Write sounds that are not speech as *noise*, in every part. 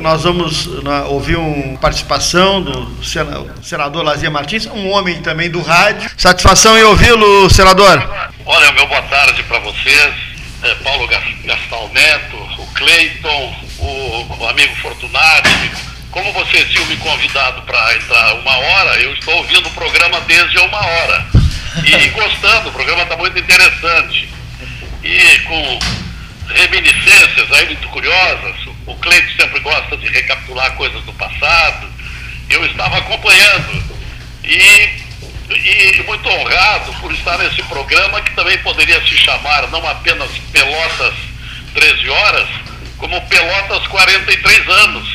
Nós vamos né, ouvir uma participação do senador Lazia Martins, um homem também do rádio. Satisfação em ouvi-lo, senador. Olha, meu boa tarde para vocês, é, Paulo Gastal Neto, o Cleiton, o, o amigo Fortunati. Como vocês tinham me convidado para entrar uma hora, eu estou ouvindo o programa desde uma hora. E *laughs* gostando, o programa está muito interessante. E com reminiscências aí muito curiosas. O Cleito sempre gosta de recapitular coisas do passado. Eu estava acompanhando e, e muito honrado por estar nesse programa que também poderia se chamar não apenas Pelotas 13 horas, como Pelotas 43 anos,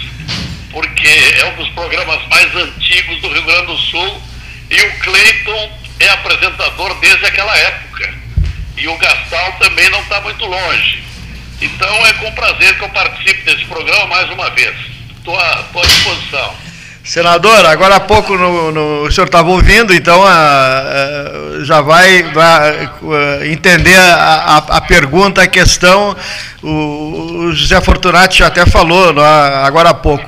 porque é um dos programas mais antigos do Rio Grande do Sul e o Cleiton é apresentador desde aquela época. E o Gastal também não está muito longe. Então é com prazer que eu participo desse programa mais uma vez. Estou à, à disposição. Senador, agora há pouco no, no, o senhor estava ouvindo, então a, a, já vai, vai a, entender a, pergunta, a questão. O, o José Fortunati já até falou agora há pouco.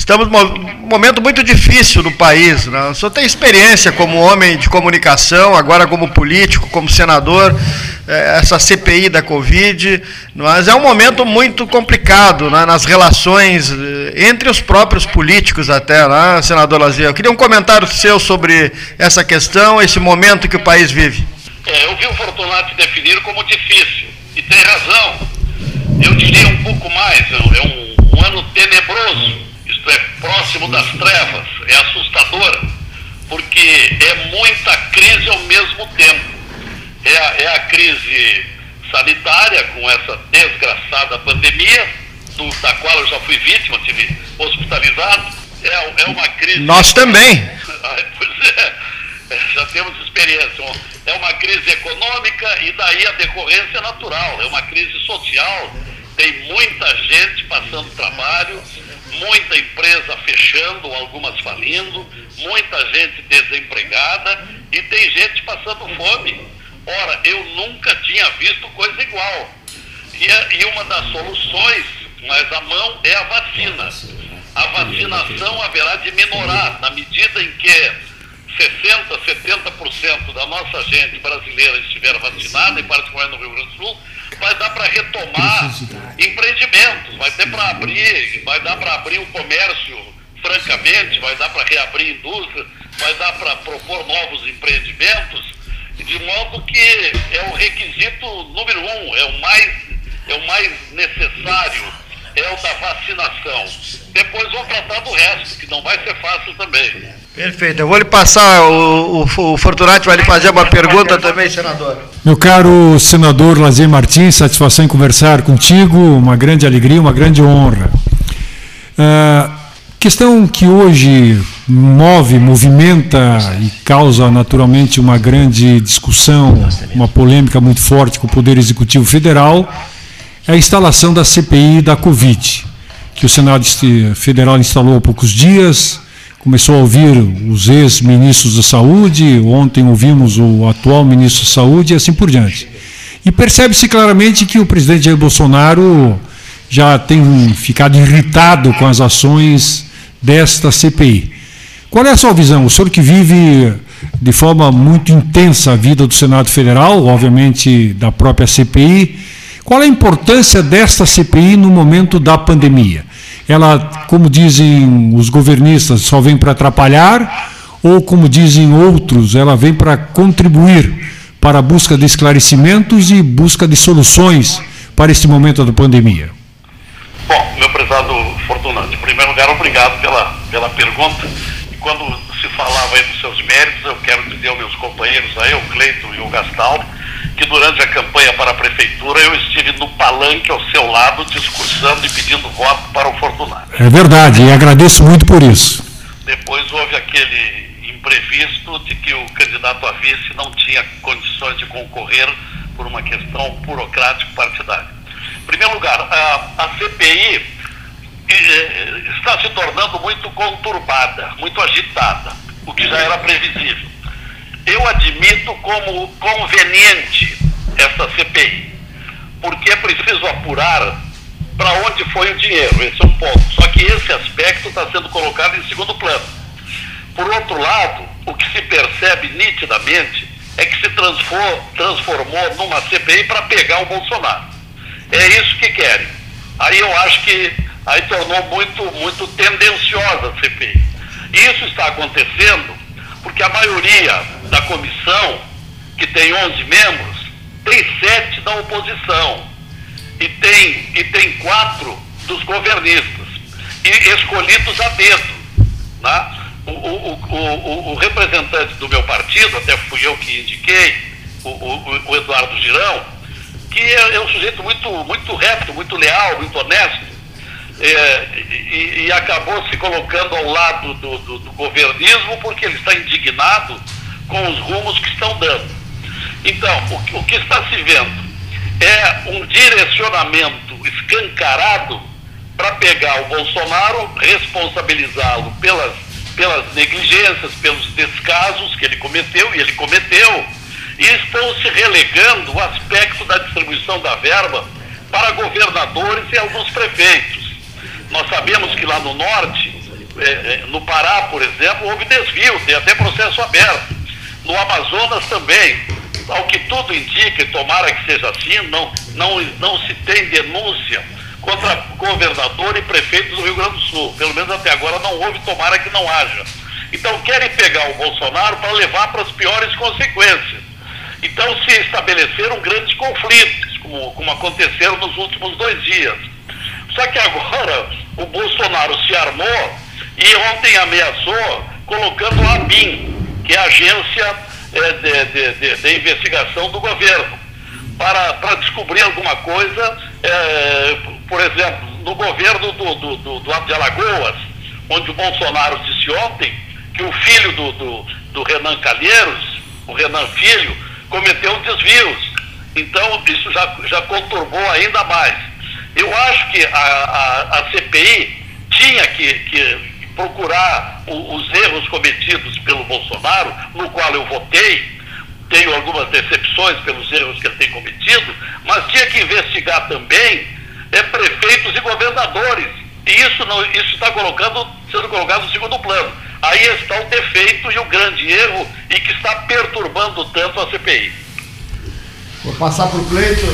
Estamos num momento muito difícil no país. Né? O senhor tem experiência como homem de comunicação, agora como político, como senador, é, essa CPI da Covid, mas é um momento muito complicado né, nas relações eh, entre os próprios políticos até, né, senador Lazier? Eu queria um comentário seu sobre essa questão, esse momento que o país vive. É, eu vi o Fortunato definir como difícil, e tem razão. Eu diria um pouco mais, é um, um ano tenebroso é, próximo das trevas, é assustadora, porque é muita crise ao mesmo tempo. É a, é a crise sanitária, com essa desgraçada pandemia, do, da qual eu já fui vítima, tive hospitalizado. É, é uma crise. Nós também. *laughs* pois é, é, já temos experiência. É uma crise econômica e daí a decorrência natural. É uma crise social. Tem muita gente passando trabalho muita empresa fechando, algumas falindo, muita gente desempregada e tem gente passando fome. Ora, eu nunca tinha visto coisa igual. E, é, e uma das soluções, mas a mão, é a vacina. A vacinação haverá de minorar na medida em que 60%, 70% da nossa gente brasileira estiver vacinada, e particularmente no Rio Grande do Sul, vai dar para retomar vai ter para abrir, vai dar para abrir o comércio francamente, vai dar para reabrir indústria, vai dar para propor novos empreendimentos, de modo que é o requisito número um, é o mais, é o mais necessário, é o da vacinação. Depois vão tratar do resto, que não vai ser fácil também. Perfeito. Eu vou lhe passar, o, o, o Fortunati vai lhe fazer uma pergunta também, senador. Meu caro senador Lazier Martins, satisfação em conversar contigo, uma grande alegria, uma grande honra. Uh, questão que hoje move, movimenta e causa naturalmente uma grande discussão, uma polêmica muito forte com o Poder Executivo Federal, é a instalação da CPI da Covid, que o Senado Federal instalou há poucos dias começou a ouvir os ex-ministros da Saúde, ontem ouvimos o atual ministro da Saúde e assim por diante. E percebe-se claramente que o presidente Jair Bolsonaro já tem ficado irritado com as ações desta CPI. Qual é a sua visão? O senhor que vive de forma muito intensa a vida do Senado Federal, obviamente da própria CPI, qual é a importância desta CPI no momento da pandemia? Ela, como dizem os governistas, só vem para atrapalhar, ou como dizem outros, ela vem para contribuir para a busca de esclarecimentos e busca de soluções para este momento da pandemia? Bom, meu prezado Fortunato, em primeiro lugar, obrigado pela, pela pergunta. E quando se falava aí dos seus méritos, eu quero dizer aos meus companheiros aí, o Cleiton e o Gastaldo, que durante a campanha para a prefeitura eu estive no palanque ao seu lado discursando e pedindo voto para o Fortunato. É verdade, e agradeço muito por isso. Depois houve aquele imprevisto de que o candidato a vice não tinha condições de concorrer por uma questão burocrático-partidária. Em primeiro lugar, a, a CPI eh, está se tornando muito conturbada, muito agitada, o que já era previsível eu admito como conveniente essa CPI, porque é preciso apurar para onde foi o dinheiro. Esse é um ponto. Só que esse aspecto está sendo colocado em segundo plano. Por outro lado, o que se percebe nitidamente é que se transformou numa CPI para pegar o Bolsonaro. É isso que querem. Aí eu acho que aí tornou muito, muito tendenciosa a CPI. Isso está acontecendo porque a maioria da comissão, que tem 11 membros, tem sete da oposição e tem, e tem quatro dos governistas, e escolhidos a dedo. Né? O, o, o, o, representante do meu partido, até fui eu que indiquei, o, Eduardo Girão, que é, é, um sujeito muito, muito reto, muito leal, muito honesto, é, e, e, acabou se colocando ao lado do, do, do governismo porque ele está indignado com os rumos que estão dando. Então, o, o que está se vendo é um direcionamento escancarado para pegar o Bolsonaro, responsabilizá-lo pelas, pelas negligências, pelos descasos que ele cometeu, e ele cometeu, e estão se relegando o aspecto da distribuição da verba para governadores e alguns prefeitos. Nós sabemos que lá no norte, é, é, no Pará, por exemplo, houve desvio, tem até processo aberto. No Amazonas também ao que tudo indica, e tomara que seja assim, não, não, não se tem denúncia contra governador e prefeito do Rio Grande do Sul. Pelo menos até agora não houve, tomara que não haja. Então querem pegar o Bolsonaro para levar para as piores consequências. Então se estabeleceram grandes conflitos, como, como aconteceram nos últimos dois dias. Só que agora o Bolsonaro se armou e ontem ameaçou colocando a ABIN, que é a agência é, de, de, de, de, investigação do governo para, para descobrir alguma coisa, é, por exemplo, no governo do, do, do, do de Alagoas, onde o Bolsonaro disse ontem que o filho do, do, do Renan Calheiros, o Renan Filho, cometeu desvios. Então, isso já, já conturbou ainda mais. Eu acho que a, a, a CPI tinha que, que procurar o, os erros cometidos pelo Bolsonaro, no qual eu votei, tenho algumas decepções pelos erros que ele tem cometido, mas tinha que investigar também é, prefeitos e governadores. E isso não, isso está colocando, sendo colocado no segundo plano. Aí está o defeito e o grande erro e que está perturbando tanto a CPI. Vou passar para o Cleito,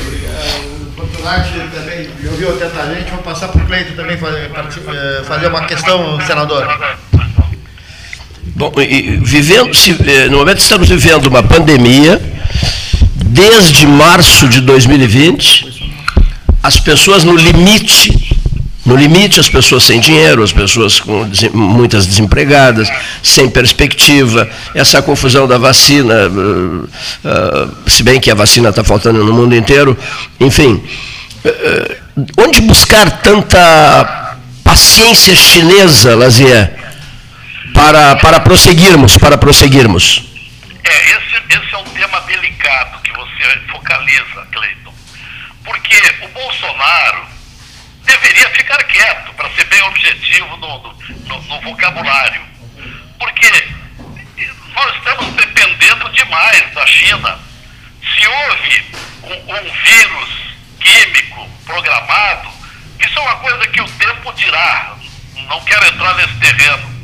oportunidade também me ouviu atentamente, vou passar para o Cleito também fazer, eh, fazer uma questão, senador. Bom, vivendo, se, eh, no momento estamos vivendo uma pandemia, desde março de 2020, as pessoas no limite no limite, as pessoas sem dinheiro, as pessoas com muitas desempregadas, sem perspectiva, essa confusão da vacina, se bem que a vacina está faltando no mundo inteiro, enfim. Onde buscar tanta paciência chinesa, Lazier, para, para prosseguirmos, para prosseguirmos? É, esse, esse é um tema delicado que você focaliza, Cleiton. Porque o Bolsonaro deveria ficar quieto, para ser bem objetivo no, no, no, vocabulário. Porque nós estamos dependendo demais da China. Se houve um, um vírus químico programado, isso é uma coisa que o tempo dirá. Não quero entrar nesse terreno.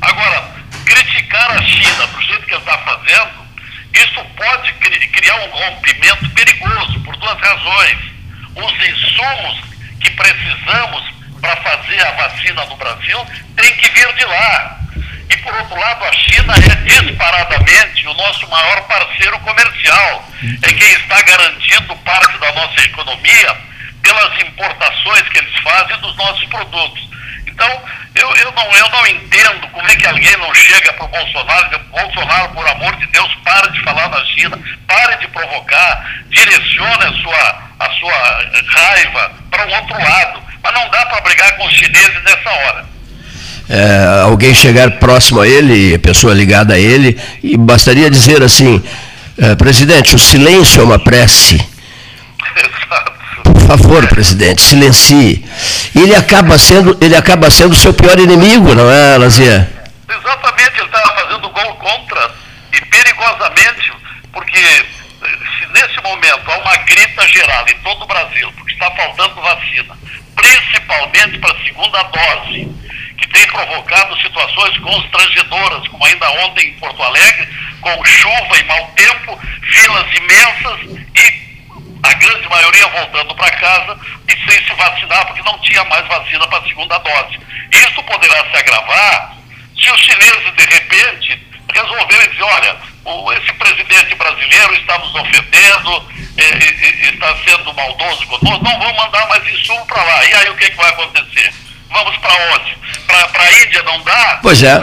Agora, criticar a China do jeito que ele está fazendo, isso pode criar um rompimento perigoso por duas razões. Os insumos que precisamos para fazer a vacina no Brasil tem que vir de lá. E por outro lado, a China é disparadamente o nosso maior parceiro comercial. É quem está garantindo parte da nossa economia pelas importações que eles fazem dos nossos produtos. Então, eu, eu, não, eu não entendo como é que alguém não chega para o Bolsonaro e diz, Bolsonaro, por amor de Deus, pare de falar da China, pare de provocar, direcione a sua, a sua raiva para um outro lado. Mas não dá para brigar com os chineses nessa hora. É, alguém chegar próximo a ele, a pessoa ligada a ele, e bastaria dizer assim, é, presidente, o silêncio é uma prece. *laughs* Por favor, presidente, silencie. Ele acaba sendo, ele acaba sendo o seu pior inimigo, não é, Lazia? Exatamente, ele estava fazendo gol contra e perigosamente, porque se nesse momento há uma grita geral em todo o Brasil, porque está faltando vacina, principalmente para a segunda dose, que tem provocado situações constrangedoras, como ainda ontem em Porto Alegre, com chuva e mau tempo, filas imensas e a grande maioria voltando para casa e sem se vacinar, porque não tinha mais vacina para a segunda dose. Isso poderá se agravar se os chineses, de repente, resolverem dizer, olha, o, esse presidente brasileiro está nos ofendendo, é, é, está sendo maldoso conosco, não vamos mandar mais insumo para lá. E aí o que, que vai acontecer? Vamos para onde? Para a Índia não dá? Pois é.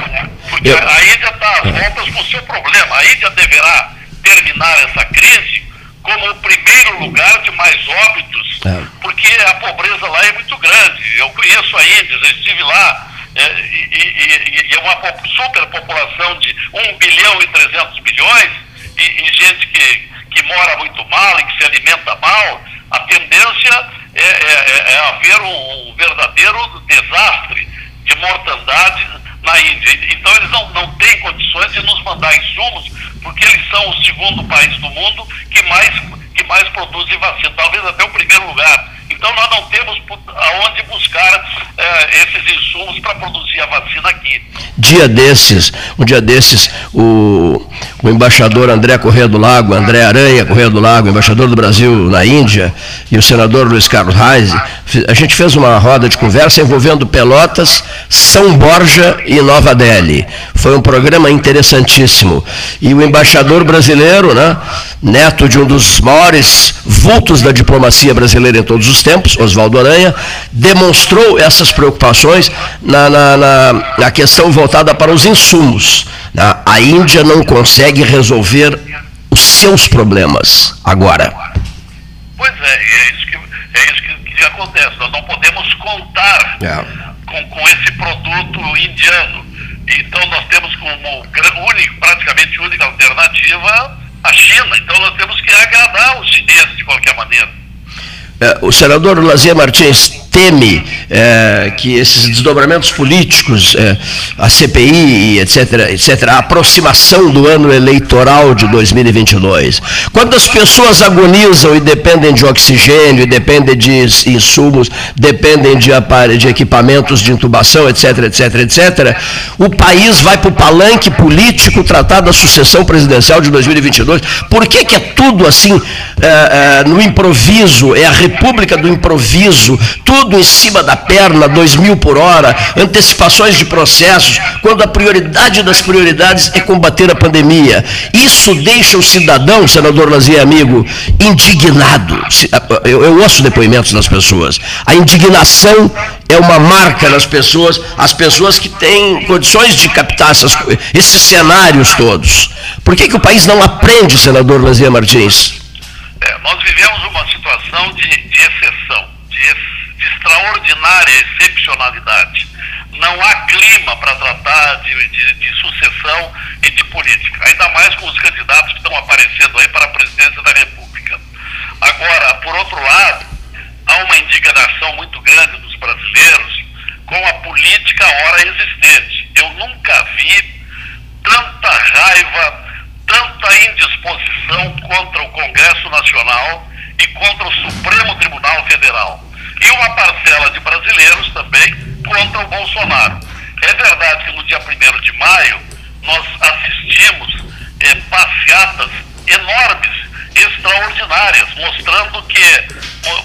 Porque Eu... a Índia está às voltas com o seu problema. A Índia deverá terminar essa crise como o primeiro lugar de mais óbitos, é. porque a pobreza lá é muito grande. Eu conheço a Índia, já estive lá, é, e, e, e, é uma superpopulação de 1 bilhão e 300 milhões, e, e, gente que, que mora muito mal e que se alimenta mal, a tendência é, é, é, é haver um, um, verdadeiro desastre de mortandade na Índia. Então eles não, não têm condições de nos mandar insumos, porque eles são o segundo país do mundo que mais, que mais produzem vacina, talvez até o primeiro lugar. Então nós não temos aonde buscar eh, esses insumos para produzir a vacina aqui. Dia desses, um dia desses, o, o embaixador André Corrêa do Lago, André Aranha Corrêa do Lago, embaixador do Brasil na Índia, e o senador Luiz Carlos Reis, a gente fez uma roda de conversa envolvendo Pelotas, São Borja e Nova Delhi. Foi um programa interessantíssimo. E o embaixador brasileiro, né, neto de um dos maiores vultos da diplomacia brasileira em todos os tempos, Oswaldo Aranha, demonstrou essas preocupações na, na, na, na questão voltada para os insumos. A Índia não consegue resolver os seus problemas agora. Pois é, é isso que, é isso que, que acontece. Nós não podemos contar é. com, com esse produto indiano então nós temos como único, praticamente única alternativa a China. Então nós temos que agradar os chineses de qualquer maneira. É, o senador Lazier Martins teme é, que esses desdobramentos políticos, é, a CPI, etc., etc., a aproximação do ano eleitoral de 2022, quando as pessoas agonizam e dependem de oxigênio, dependem de insumos, dependem de, de equipamentos de intubação, etc., etc., etc., o país vai para o palanque político tratar da sucessão presidencial de 2022. Por que, que é tudo assim é, é, no improviso? É a república do improviso, tudo em cima da perna, dois mil por hora, antecipações de processos, quando a prioridade das prioridades é combater a pandemia. Isso deixa o cidadão, senador Lazier amigo, indignado. Eu, eu ouço depoimentos das pessoas. A indignação é uma marca nas pessoas, as pessoas que têm condições de captar essas, esses cenários todos. Por que, que o país não aprende, senador Lazier Martins? É, nós vivemos uma situação de, de exceção, de, de, extraordinária excepcionalidade. Não há clima para tratar de, de, de, sucessão e de política, ainda mais com os candidatos que estão aparecendo aí para a presidência da República. Agora, por outro lado, há uma indignação muito grande dos brasileiros com a política ora existente. Eu nunca vi tanta raiva tanta indisposição contra o Congresso Nacional e contra o Supremo Tribunal Federal. E uma parcela de brasileiros também contra o Bolsonaro. É verdade que no dia 1 de maio nós assistimos eh, passeatas enormes, extraordinárias, mostrando que,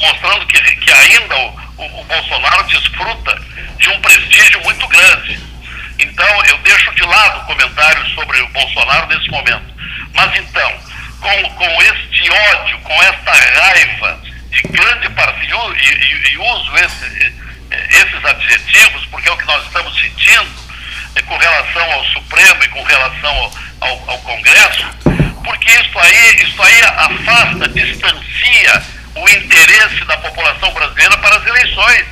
mostrando que, que ainda o, o, o Bolsonaro desfruta de um prestígio muito grande. Então, eu deixo de lado comentários sobre o Bolsonaro nesse momento. Mas então, com, com este ódio, com esta raiva de grande parte, e, e, e uso esse, esses adjetivos, porque é o que nós estamos sentindo é, com relação ao Supremo e com relação ao, ao, ao Congresso, porque isso aí, isso aí afasta, distancia o interesse da população brasileira para as eleições.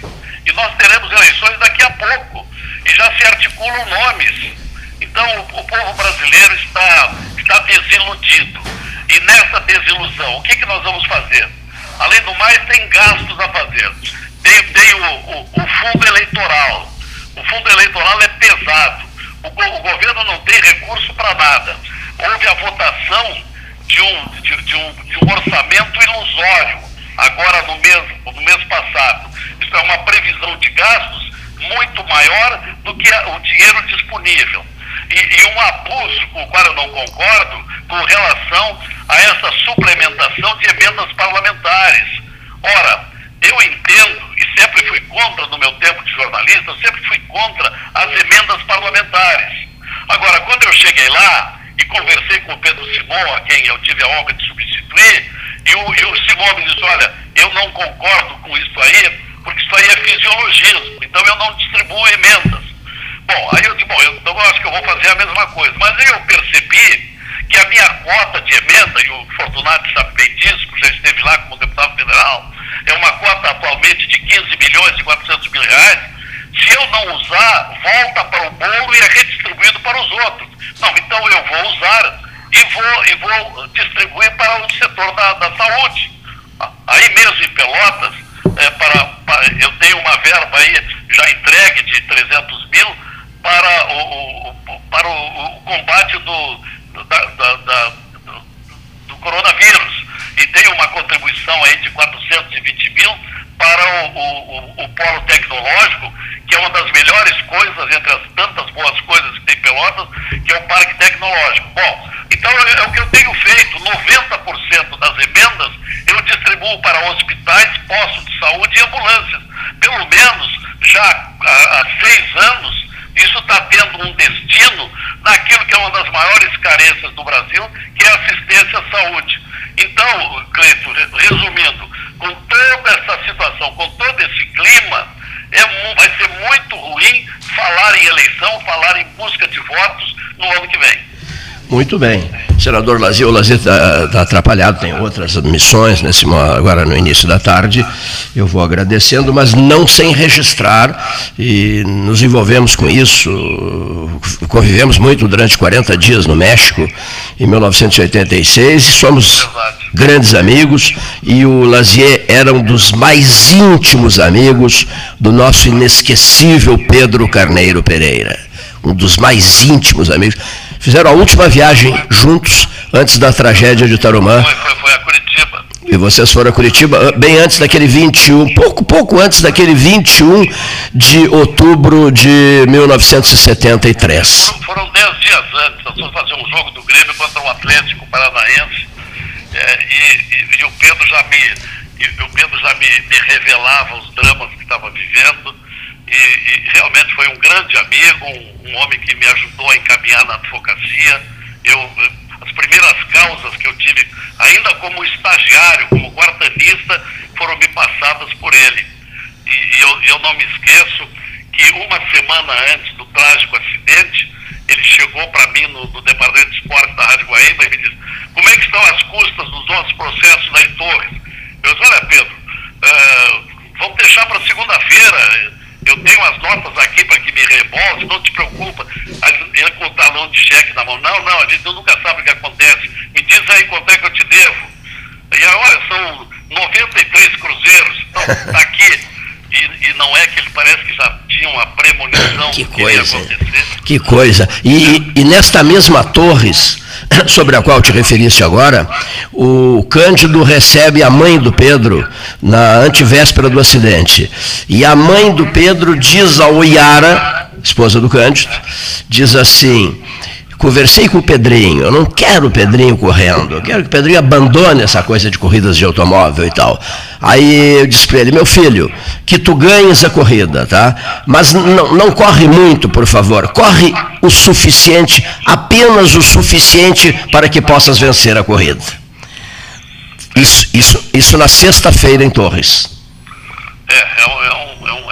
E nós teremos eleições daqui a pouco. E já se articulam nomes. Então, o, o povo brasileiro está está desiludido. E nessa desilusão, o que, que nós vamos fazer? Além do mais, tem gastos a fazer. Tem, tem o, o, o fundo eleitoral. O fundo eleitoral é pesado. O, o governo não tem recurso para nada. Houve a votação de um, de, de, um, de um orçamento ilusório, agora no mês, no mês passado. Isso é uma previsão de gastos muito maior do que o dinheiro disponível. E, e um abuso com o qual eu não concordo com relação a essa suplementação de emendas parlamentares. Ora, eu entendo e sempre fui contra no meu tempo de jornalista, sempre fui contra as emendas parlamentares. Agora, quando eu cheguei lá e conversei com o Pedro Simão, a quem eu tive a honra de substituir, e o, e o Simão me disse, olha, eu não concordo com isso aí, porque isso aí é fisiologismo, então eu não distribuo emendas. Bom, aí eu bom, eu, eu acho que eu vou fazer a mesma coisa. Mas aí eu percebi que a minha cota de emenda, e o Fortunato sabe bem disso, que já esteve lá como deputado federal, é uma cota atualmente de 15 milhões e 400 mil reais. Se eu não usar, volta para o bolo e é redistribuído para os outros. Não, então eu vou usar e vou, e vou distribuir para o setor da, da saúde. Aí mesmo em Pelotas, é, para, para, eu tenho uma verba aí já entregue de 300 mil para o, o para o, o, combate do, da, da, da, do, do, coronavírus. E tenho uma contribuição aí de 420 mil para o, o, polo tecnológico, que é uma das melhores coisas, entre as tantas boas coisas que tem Pelotas, que é o Parque Tecnológico. Bom, então é, é o que eu tenho feito, 90% das emendas eu distribuo para hospitais, postos de saúde e ambulâncias. Pelo menos já há, há seis anos, isso está tendo um destino naquilo que é uma das maiores carências do Brasil, que é assistência à saúde. Então, Cleito, resumindo, com toda essa situação, com todo esse clima, é, vai ser muito ruim falar em eleição, falar em busca de votos no ano que vem. Muito bem. Senador Lazier, o Lazier está tá atrapalhado, tem outras missões nesse, agora no início da tarde. Eu vou agradecendo, mas não sem registrar, e nos envolvemos com isso. Convivemos muito durante 40 dias no México, em 1986, e somos grandes amigos. E o Lazier era um dos mais íntimos amigos do nosso inesquecível Pedro Carneiro Pereira. Um dos mais íntimos amigos fizeram a última viagem juntos antes da tragédia de Tarumã. Foi, foi, foi a Curitiba. E vocês foram a Curitiba bem antes daquele 21, pouco, pouco antes daquele 21 de outubro de 1973. Foram, foram dez dias antes, nós fomos fazer um jogo do Grêmio contra o Atlético Paranaense. É, e, e, e, o Pedro já me, e, o Pedro já me, me revelava os dramas que estava vivendo e, e, realmente foi um grande amigo, um, um, homem que me ajudou a encaminhar na advocacia. Eu, as primeiras causas que eu tive, ainda como estagiário, como guardanista, foram me passadas por ele. E, e eu, eu não me esqueço que uma semana antes do trágico acidente, ele chegou para mim no, no, Departamento de Esportes da Rádio Guaíba e me disse, como é que estão as custas dos nossos processos lá em Torres? Eu disse, olha Pedro, uh, vamos deixar para segunda-feira, eu tenho as notas aqui para que me reembolse, não te preocupa. Ele com o talão de cheque na mão. Não, não, a gente nunca sabe o que acontece. Me diz aí quanto é que eu te devo. E olha, são 93 cruzeiros. Então, está *laughs* aqui. E, e, não é que ele parece que já tinha uma premonição que coisa, que coisa. E, e nesta mesma Torres, *coughs* sobre a qual te referiste agora, o Cândido recebe a mãe do Pedro na antivéspera do acidente. E a mãe do Pedro diz ao Iara, esposa do Cândido, diz assim: Conversei com o Pedrinho, eu não quero o Pedrinho correndo, eu quero que o Pedrinho abandone essa coisa de corridas de automóvel e tal. Aí eu disse para ele, meu filho, que tu ganhes a corrida, tá? Mas não, não corre muito, por favor. Corre o suficiente, apenas o suficiente para que possas vencer a corrida. Isso, isso, isso na sexta-feira em Torres. É, é, é,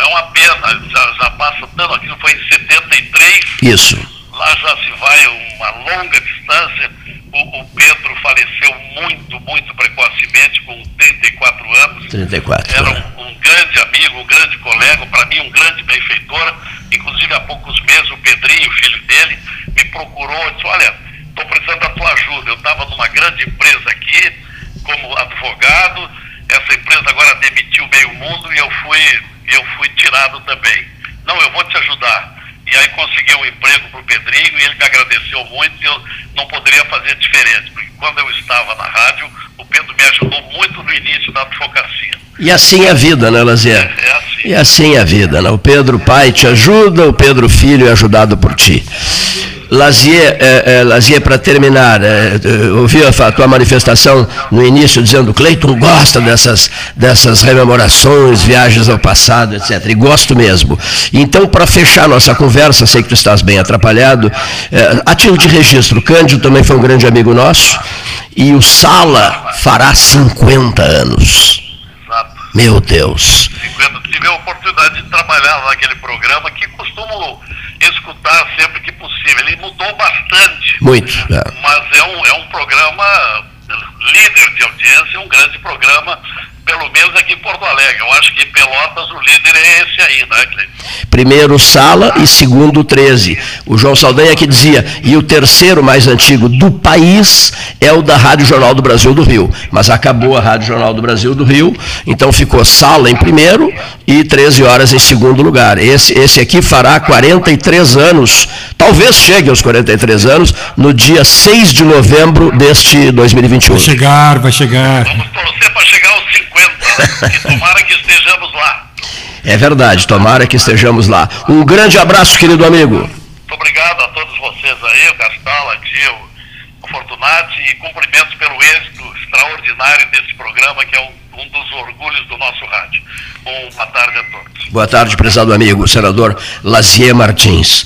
é uma pena, já, já passa tanto, aquilo foi em 73. Isso lá já se vai uma longa distância. O, o, Pedro faleceu muito, muito precocemente, com 34 anos. 34. Era um, um grande amigo, um grande colega, para mim um grande benfeitor. Inclusive há poucos meses o Pedrinho, filho dele, me procurou e disse, olha, estou precisando da tua ajuda. Eu estava numa grande empresa aqui, como advogado, essa empresa agora demitiu meio mundo e eu fui, eu fui tirado também. Não, eu vou te ajudar e aí consegui um emprego para o Pedrinho e ele me agradeceu muito e eu não poderia fazer diferente, porque quando eu estava na rádio, o Pedro me ajudou muito no início da advocacia. E assim é a vida, né, Lazier? É, é assim. E assim é a vida, né? O Pedro pai te ajuda, o Pedro filho é ajudado por ti. Lazier, é, é, Lazier para terminar, é, eu ouvi a tua manifestação no início dizendo Cleiton gosta dessas, dessas rememorações, viagens ao passado, etc. E gosto mesmo. Então, para fechar nossa conversa, sei que tu estás bem atrapalhado, é, a título de registro, Cândido também foi um grande amigo nosso, e o Sala fará 50 anos. Exato. Meu Deus. 50. Tive a oportunidade de trabalhar naquele programa que costumo escutar sempre que possível. Ele mudou bastante. Muito. é. Mas é um, é um programa líder de audiência, um grande programa, pelo menos aqui em Porto Alegre. Eu acho que em Pelotas o líder é esse aí, né, Cleiton? Primeiro Sala e segundo 13. O João Saldanha que dizia, e o terceiro mais antigo do país é o da Rádio Jornal do Brasil do Rio. Mas acabou a Rádio Jornal do Brasil do Rio, então ficou Sala em primeiro e 13 horas em segundo lugar. Esse, esse aqui fará 43 anos, talvez chegue aos 43 anos, no dia 6 de novembro deste 2021. Vai chegar, vai chegar. Vamos torcer para chegar aos 50, né? E tomara que estejamos lá. É verdade, tomara que estejamos lá. Um grande abraço, querido amigo. Muito obrigado a todos vocês aí, o Gastal, a Dio, o Fortunati, e cumprimentos pelo êxito extraordinário desse programa, que é um, um dos orgulhos do nosso rádio. Bom, boa tarde a todos. Boa tarde, prezado amigo, senador Lazier Martins.